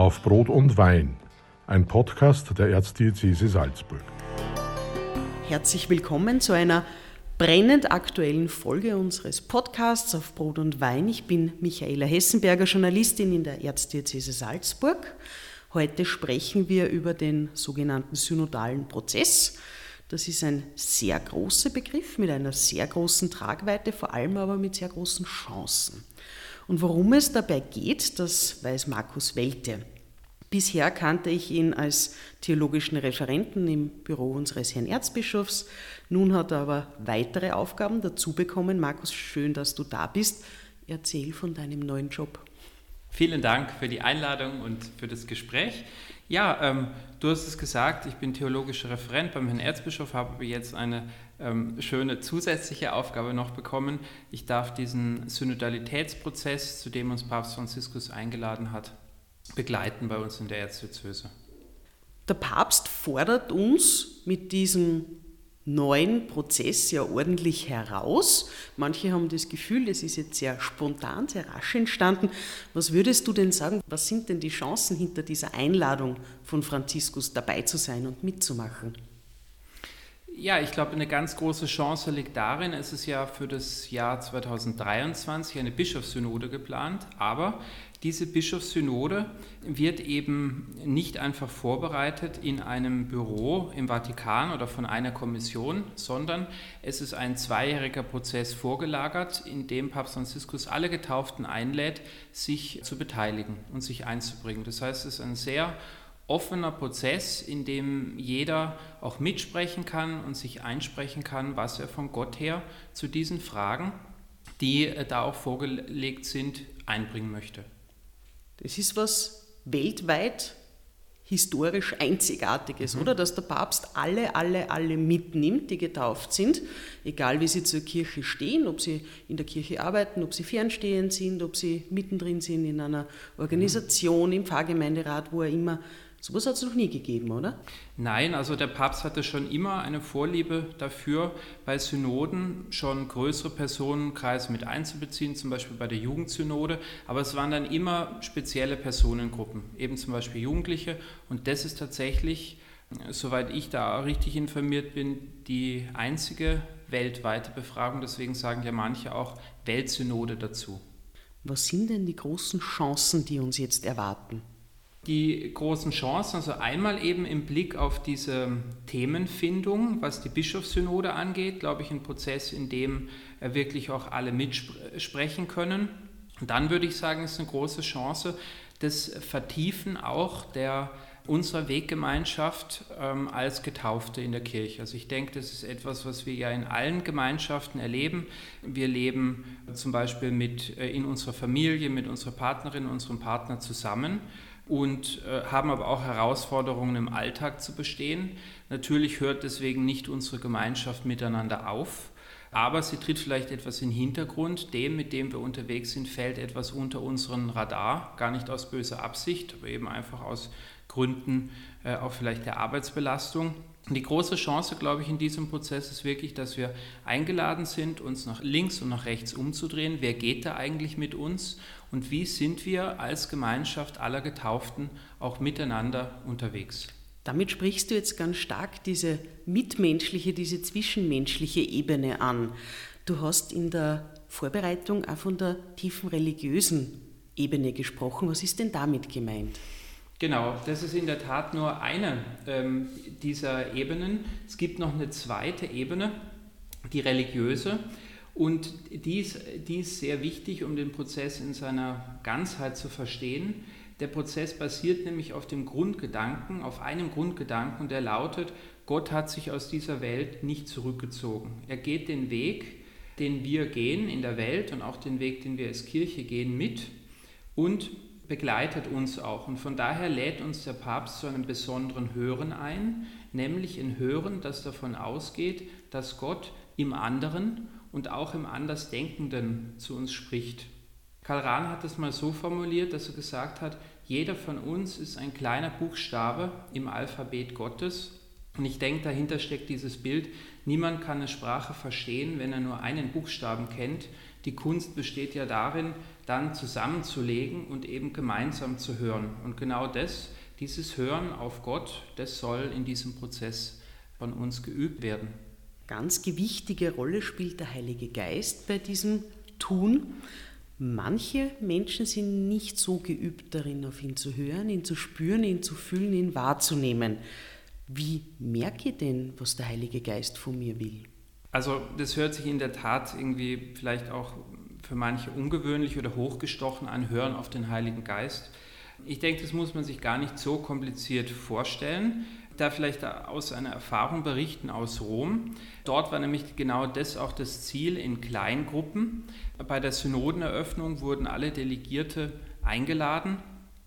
Auf Brot und Wein, ein Podcast der Erzdiözese Salzburg. Herzlich willkommen zu einer brennend aktuellen Folge unseres Podcasts auf Brot und Wein. Ich bin Michaela Hessenberger, Journalistin in der Erzdiözese Salzburg. Heute sprechen wir über den sogenannten synodalen Prozess. Das ist ein sehr großer Begriff mit einer sehr großen Tragweite, vor allem aber mit sehr großen Chancen. Und worum es dabei geht, das weiß Markus Welte. Bisher kannte ich ihn als theologischen Referenten im Büro unseres Herrn Erzbischofs. Nun hat er aber weitere Aufgaben dazu bekommen. Markus, schön, dass du da bist. Erzähl von deinem neuen Job. Vielen Dank für die Einladung und für das Gespräch. Ja, ähm, du hast es gesagt, ich bin theologischer Referent beim Herrn Erzbischof, habe jetzt eine ähm, schöne zusätzliche Aufgabe noch bekommen. Ich darf diesen Synodalitätsprozess, zu dem uns Papst Franziskus eingeladen hat, begleiten bei uns in der Erzdiözese. Der Papst fordert uns mit diesem neuen Prozess ja ordentlich heraus. Manche haben das Gefühl, das ist jetzt sehr spontan, sehr rasch entstanden. Was würdest du denn sagen, was sind denn die Chancen hinter dieser Einladung von Franziskus dabei zu sein und mitzumachen? Ja, ich glaube, eine ganz große Chance liegt darin, es ist ja für das Jahr 2023 eine Bischofssynode geplant, aber diese Bischofssynode wird eben nicht einfach vorbereitet in einem Büro im Vatikan oder von einer Kommission, sondern es ist ein zweijähriger Prozess vorgelagert, in dem Papst Franziskus alle Getauften einlädt, sich zu beteiligen und sich einzubringen. Das heißt, es ist ein sehr offener Prozess, in dem jeder auch mitsprechen kann und sich einsprechen kann, was er von Gott her zu diesen Fragen, die da auch vorgelegt sind, einbringen möchte. Das ist was weltweit historisch Einzigartiges, mhm. oder? Dass der Papst alle, alle, alle mitnimmt, die getauft sind, egal wie sie zur Kirche stehen, ob sie in der Kirche arbeiten, ob sie fernstehend sind, ob sie mittendrin sind in einer Organisation, im Pfarrgemeinderat, wo er immer so etwas hat es noch nie gegeben, oder? Nein, also der Papst hatte schon immer eine Vorliebe dafür, bei Synoden schon größere Personenkreise mit einzubeziehen, zum Beispiel bei der Jugendsynode. Aber es waren dann immer spezielle Personengruppen, eben zum Beispiel Jugendliche. Und das ist tatsächlich, soweit ich da richtig informiert bin, die einzige weltweite Befragung. Deswegen sagen ja manche auch Weltsynode dazu. Was sind denn die großen Chancen, die uns jetzt erwarten? Die großen Chancen, also einmal eben im Blick auf diese Themenfindung, was die Bischofssynode angeht, glaube ich, ein Prozess, in dem wirklich auch alle mitsprechen können. Und dann würde ich sagen, ist eine große Chance, das Vertiefen auch der unserer Weggemeinschaft ähm, als Getaufte in der Kirche. Also ich denke, das ist etwas, was wir ja in allen Gemeinschaften erleben. Wir leben zum Beispiel mit, äh, in unserer Familie, mit unserer Partnerin, unserem Partner zusammen und äh, haben aber auch Herausforderungen im Alltag zu bestehen. Natürlich hört deswegen nicht unsere Gemeinschaft miteinander auf, aber sie tritt vielleicht etwas in den Hintergrund. Dem, mit dem wir unterwegs sind, fällt etwas unter unseren Radar, gar nicht aus böser Absicht, aber eben einfach aus Gründen äh, auch vielleicht der Arbeitsbelastung. Die große Chance, glaube ich, in diesem Prozess ist wirklich, dass wir eingeladen sind, uns nach links und nach rechts umzudrehen. Wer geht da eigentlich mit uns? Und wie sind wir als Gemeinschaft aller Getauften auch miteinander unterwegs? Damit sprichst du jetzt ganz stark diese mitmenschliche, diese zwischenmenschliche Ebene an. Du hast in der Vorbereitung auch von der tiefen religiösen Ebene gesprochen. Was ist denn damit gemeint? Genau, das ist in der Tat nur eine ähm, dieser Ebenen. Es gibt noch eine zweite Ebene, die religiöse. Und die ist, die ist sehr wichtig, um den Prozess in seiner Ganzheit zu verstehen. Der Prozess basiert nämlich auf dem Grundgedanken, auf einem Grundgedanken, der lautet, Gott hat sich aus dieser Welt nicht zurückgezogen. Er geht den Weg, den wir gehen in der Welt und auch den Weg, den wir als Kirche gehen, mit und begleitet uns auch. Und von daher lädt uns der Papst zu einem besonderen Hören ein, nämlich ein Hören, das davon ausgeht, dass Gott im anderen und auch im Andersdenkenden zu uns spricht. Karl Rahn hat es mal so formuliert, dass er gesagt hat, jeder von uns ist ein kleiner Buchstabe im Alphabet Gottes. Und ich denke, dahinter steckt dieses Bild, niemand kann eine Sprache verstehen, wenn er nur einen Buchstaben kennt, Die Kunst besteht ja darin, dann zusammenzulegen und eben gemeinsam zu hören. Und genau das, dieses Hören auf Gott, das soll in diesem Prozess von uns geübt werden. Ganz gewichtige Rolle spielt der Heilige Geist bei diesem Tun. Manche Menschen sind nicht so geübt darin, auf ihn zu hören, ihn zu spüren, ihn zu fühlen, ihn wahrzunehmen. Wie merke ich denn, was der Heilige Geist von mir will? Also das hört sich in der Tat irgendwie vielleicht auch für manche ungewöhnlich oder hochgestochen an, hören auf den Heiligen Geist. Ich denke, das muss man sich gar nicht so kompliziert vorstellen. Da vielleicht aus einer Erfahrung berichten aus Rom. Dort war nämlich genau das auch das Ziel in Kleingruppen. Bei der Synodeneröffnung wurden alle Delegierte eingeladen,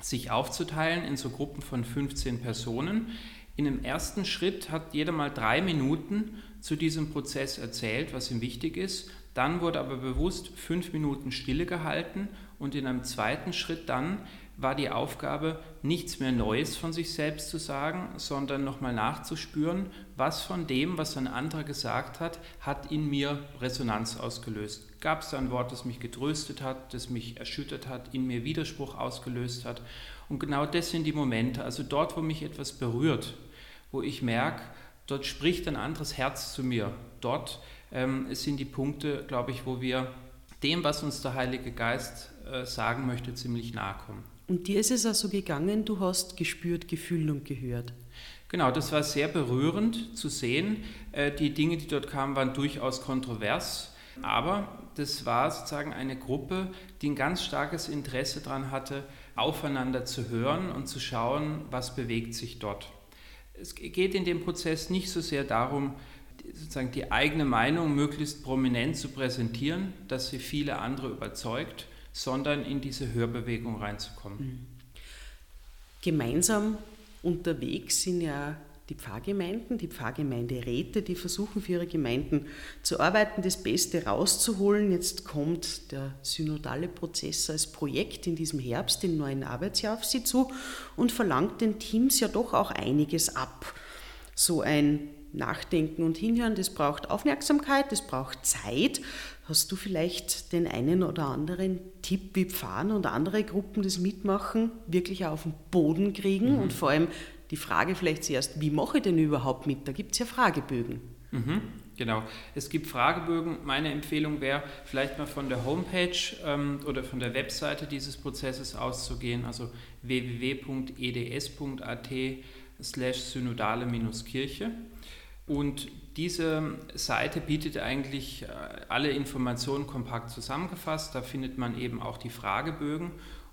sich aufzuteilen in so Gruppen von 15 Personen. In dem ersten Schritt hat jeder mal drei Minuten zu diesem Prozess erzählt, was ihm wichtig ist. Dann wurde aber bewusst fünf Minuten Stille gehalten und in einem zweiten Schritt dann war die Aufgabe, nichts mehr Neues von sich selbst zu sagen, sondern nochmal nachzuspüren, was von dem, was ein anderer gesagt hat, hat in mir Resonanz ausgelöst. Gab es da ein Wort, das mich getröstet hat, das mich erschüttert hat, in mir Widerspruch ausgelöst hat? Und genau das sind die Momente, also dort, wo mich etwas berührt, wo ich merke, dort spricht ein anderes Herz zu mir. Dort ähm, sind die Punkte, glaube ich, wo wir dem, was uns der Heilige Geist äh, sagen möchte, ziemlich nahe kommen. Und dir ist es auch so gegangen, du hast gespürt, gefühlt und gehört. Genau, das war sehr berührend zu sehen. Äh, die Dinge, die dort kamen, waren durchaus kontrovers, aber das war sozusagen eine Gruppe, die ein ganz starkes Interesse daran hatte, aufeinander zu hören und zu schauen, was bewegt sich dort. Es geht in dem Prozess nicht so sehr darum, sozusagen die eigene Meinung möglichst prominent zu präsentieren, dass sie viele andere überzeugt, sondern in diese Hörbewegung reinzukommen. Mhm. Gemeinsam unterwegs sind ja die Pfarrgemeinden, die Pfarrgemeinderäte, die versuchen für ihre Gemeinden zu arbeiten, das Beste rauszuholen. Jetzt kommt der synodale Prozess als Projekt in diesem Herbst, im neuen Arbeitsjahr auf sie zu und verlangt den Teams ja doch auch einiges ab. So ein Nachdenken und Hinhören, das braucht Aufmerksamkeit, das braucht Zeit. Hast du vielleicht den einen oder anderen Tipp, wie Pfarren und andere Gruppen das Mitmachen wirklich auf den Boden kriegen? Mhm. Und vor allem die Frage vielleicht zuerst, wie mache ich denn überhaupt mit? Da gibt es ja Fragebögen. Mhm, genau, es gibt Fragebögen. Meine Empfehlung wäre, vielleicht mal von der Homepage ähm, oder von der Webseite dieses Prozesses auszugehen, also www.eds.at slash synodale-kirche. Und diese Seite bietet eigentlich äh, alle Informationen kompakt zusammengefasst. Da findet man eben auch die Fragebögen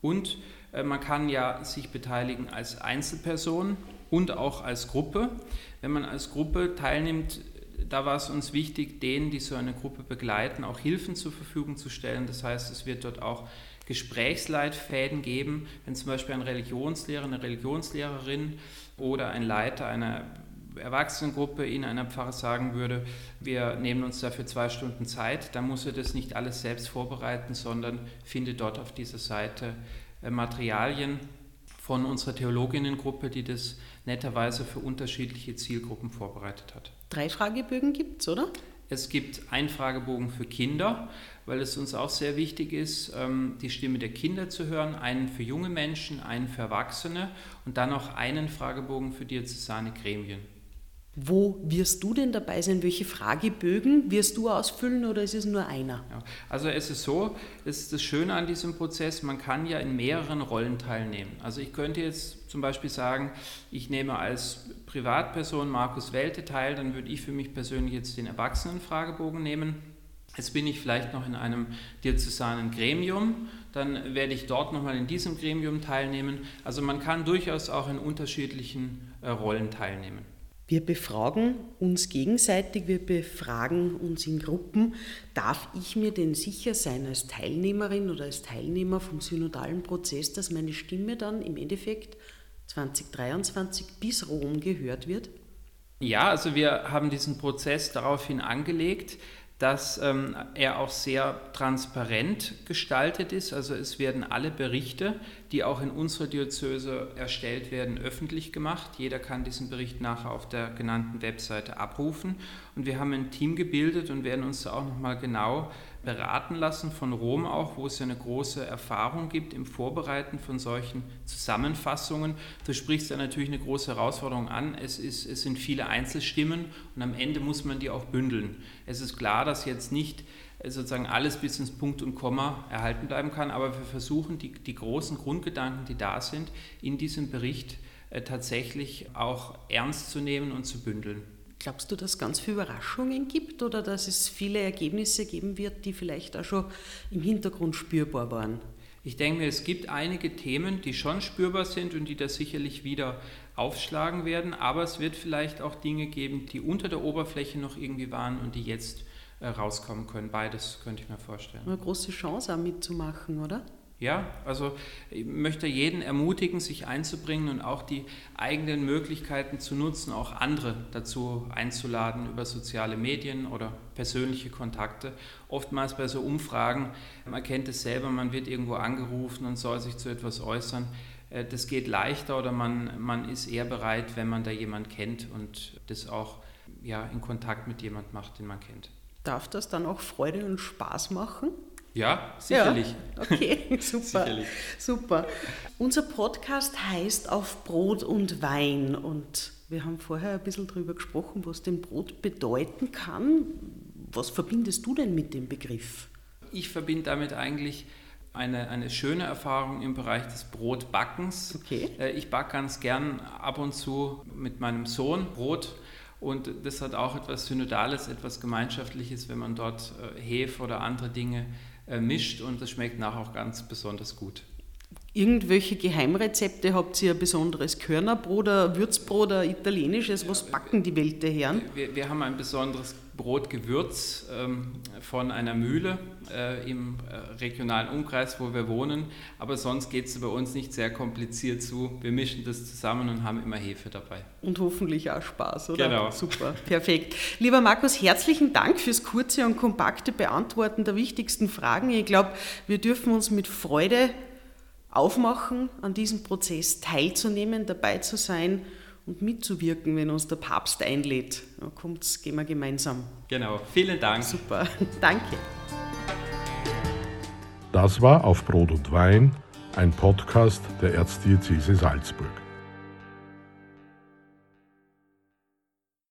und äh, man kann ja sich beteiligen als Einzelperson und auch als Gruppe. Wenn man als Gruppe teilnimmt, da war es uns wichtig, denen, die so eine Gruppe begleiten, auch Hilfen zur Verfügung zu stellen. Das heißt, es wird dort auch Gesprächsleitfäden geben, wenn zum Beispiel ein Religionslehrer, eine Religionslehrerin oder ein Leiter einer Erwachsenengruppe in einer Pfarre sagen würde, wir nehmen uns dafür zwei Stunden Zeit, dann muss er das nicht alles selbst vorbereiten, sondern findet dort auf dieser Seite äh, Materialien von unserer Theologinnengruppe, die das netterweise für unterschiedliche Zielgruppen vorbereitet hat. Drei Fragebögen gibt es, oder? Es gibt einen Fragebogen für Kinder, weil es uns auch sehr wichtig ist, ähm, die Stimme der Kinder zu hören, einen für junge Menschen, einen für Erwachsene und dann noch einen Fragebogen für diözesane Gremien. Wo wirst du denn dabei sein? Welche Fragebögen wirst du ausfüllen oder ist es nur einer? Ja, also es ist so, das ist das Schöne an diesem Prozess, man kann ja in mehreren Rollen teilnehmen. Also ich könnte jetzt zum Beispiel sagen, ich nehme als Privatperson Markus Welte teil, dann würde ich für mich persönlich jetzt den Erwachsenenfragebogen nehmen. Jetzt bin ich vielleicht noch in einem diözesanen Gremium, dann werde ich dort nochmal in diesem Gremium teilnehmen. Also man kann durchaus auch in unterschiedlichen äh, Rollen teilnehmen. Wir befragen uns gegenseitig, wir befragen uns in Gruppen. Darf ich mir denn sicher sein als Teilnehmerin oder als Teilnehmer vom synodalen Prozess, dass meine Stimme dann im Endeffekt 2023 bis Rom gehört wird? Ja, also wir haben diesen Prozess daraufhin angelegt, dass ähm, er auch sehr transparent gestaltet ist. Also es werden alle Berichte, die auch in unserer Diözese erstellt werden, öffentlich gemacht. Jeder kann diesen Bericht nachher auf der genannten Webseite abrufen. Und wir haben ein Team gebildet und werden uns auch nochmal genau beraten lassen von Rom auch, wo es ja eine große Erfahrung gibt im Vorbereiten von solchen Zusammenfassungen. Du sprichst ja natürlich eine große Herausforderung an. Es, ist, es sind viele Einzelstimmen und am Ende muss man die auch bündeln. Es ist klar, dass jetzt nicht äh, sozusagen alles bis ins Punkt und Komma erhalten bleiben kann, aber wir versuchen die, die großen Grundgedanken, die da sind, in diesem Bericht äh, tatsächlich auch ernst zu nehmen und zu bündeln. Glaubst du, dass es ganz viele Überraschungen gibt oder dass es viele Ergebnisse geben wird, die vielleicht auch schon im Hintergrund spürbar waren? Ich denke mir, es gibt einige Themen, die schon spürbar sind und die da sicherlich wieder aufschlagen werden, aber es wird vielleicht auch Dinge geben, die unter der Oberfläche noch irgendwie waren und die jetzt äh, rauskommen können. Beides könnte ich mir vorstellen. Eine große Chance auch mitzumachen, oder? Ja, also ich möchte jeden ermutigen, sich einzubringen und auch die eigenen Möglichkeiten zu nutzen, auch andere dazu einzuladen über soziale Medien oder persönliche Kontakte. Oftmals bei so Umfragen, man kennt es selber, man wird irgendwo angerufen und soll sich zu etwas äußern. Äh, das geht leichter oder man, man ist eher bereit, wenn man da jemand kennt und das auch ja, in Kontakt mit jemand macht, den man kennt. Darf das dann auch Freude und Spaß machen? Ja, sicherlich. Ja, okay, super. sicherlich. Super. Unser Podcast heißt Auf Brot und Wein und wir haben vorher ein bisschen darüber gesprochen, was denn Brot bedeuten kann. Was verbindest du denn mit dem Begriff? Ich verbinde damit eigentlich eine, eine schöne Erfahrung im Bereich des Brotbackens. Okay. Äh, ich backe ganz gern ab und zu mit meinem Sohn Brot und das hat auch etwas Synodales, etwas Gemeinschaftliches, wenn man dort äh, Hefe oder andere Dinge mischt und das schmeckt nachher auch ganz besonders gut. Irgendwelche Geheimrezepte? Habt ihr ein besonderes Körnerbrot, ein Würzbrot, ein italienisches? Was backen die Welteherren? Wir, wir haben ein besonderes Brotgewürz ähm, von einer Mühle äh, im äh, regionalen Umkreis, wo wir wohnen. Aber sonst geht es bei uns nicht sehr kompliziert zu. Wir mischen das zusammen und haben immer Hefe dabei. Und hoffentlich auch Spaß, oder? Genau. Super, perfekt. Lieber Markus, herzlichen Dank fürs kurze und kompakte Beantworten der wichtigsten Fragen. Ich glaube, wir dürfen uns mit Freude aufmachen, an diesem Prozess teilzunehmen, dabei zu sein und mitzuwirken, wenn uns der Papst einlädt. Ja, kommt's, gehen wir gemeinsam. Genau, vielen Dank. Super, danke. Das war Auf Brot und Wein, ein Podcast der Erzdiözese Salzburg.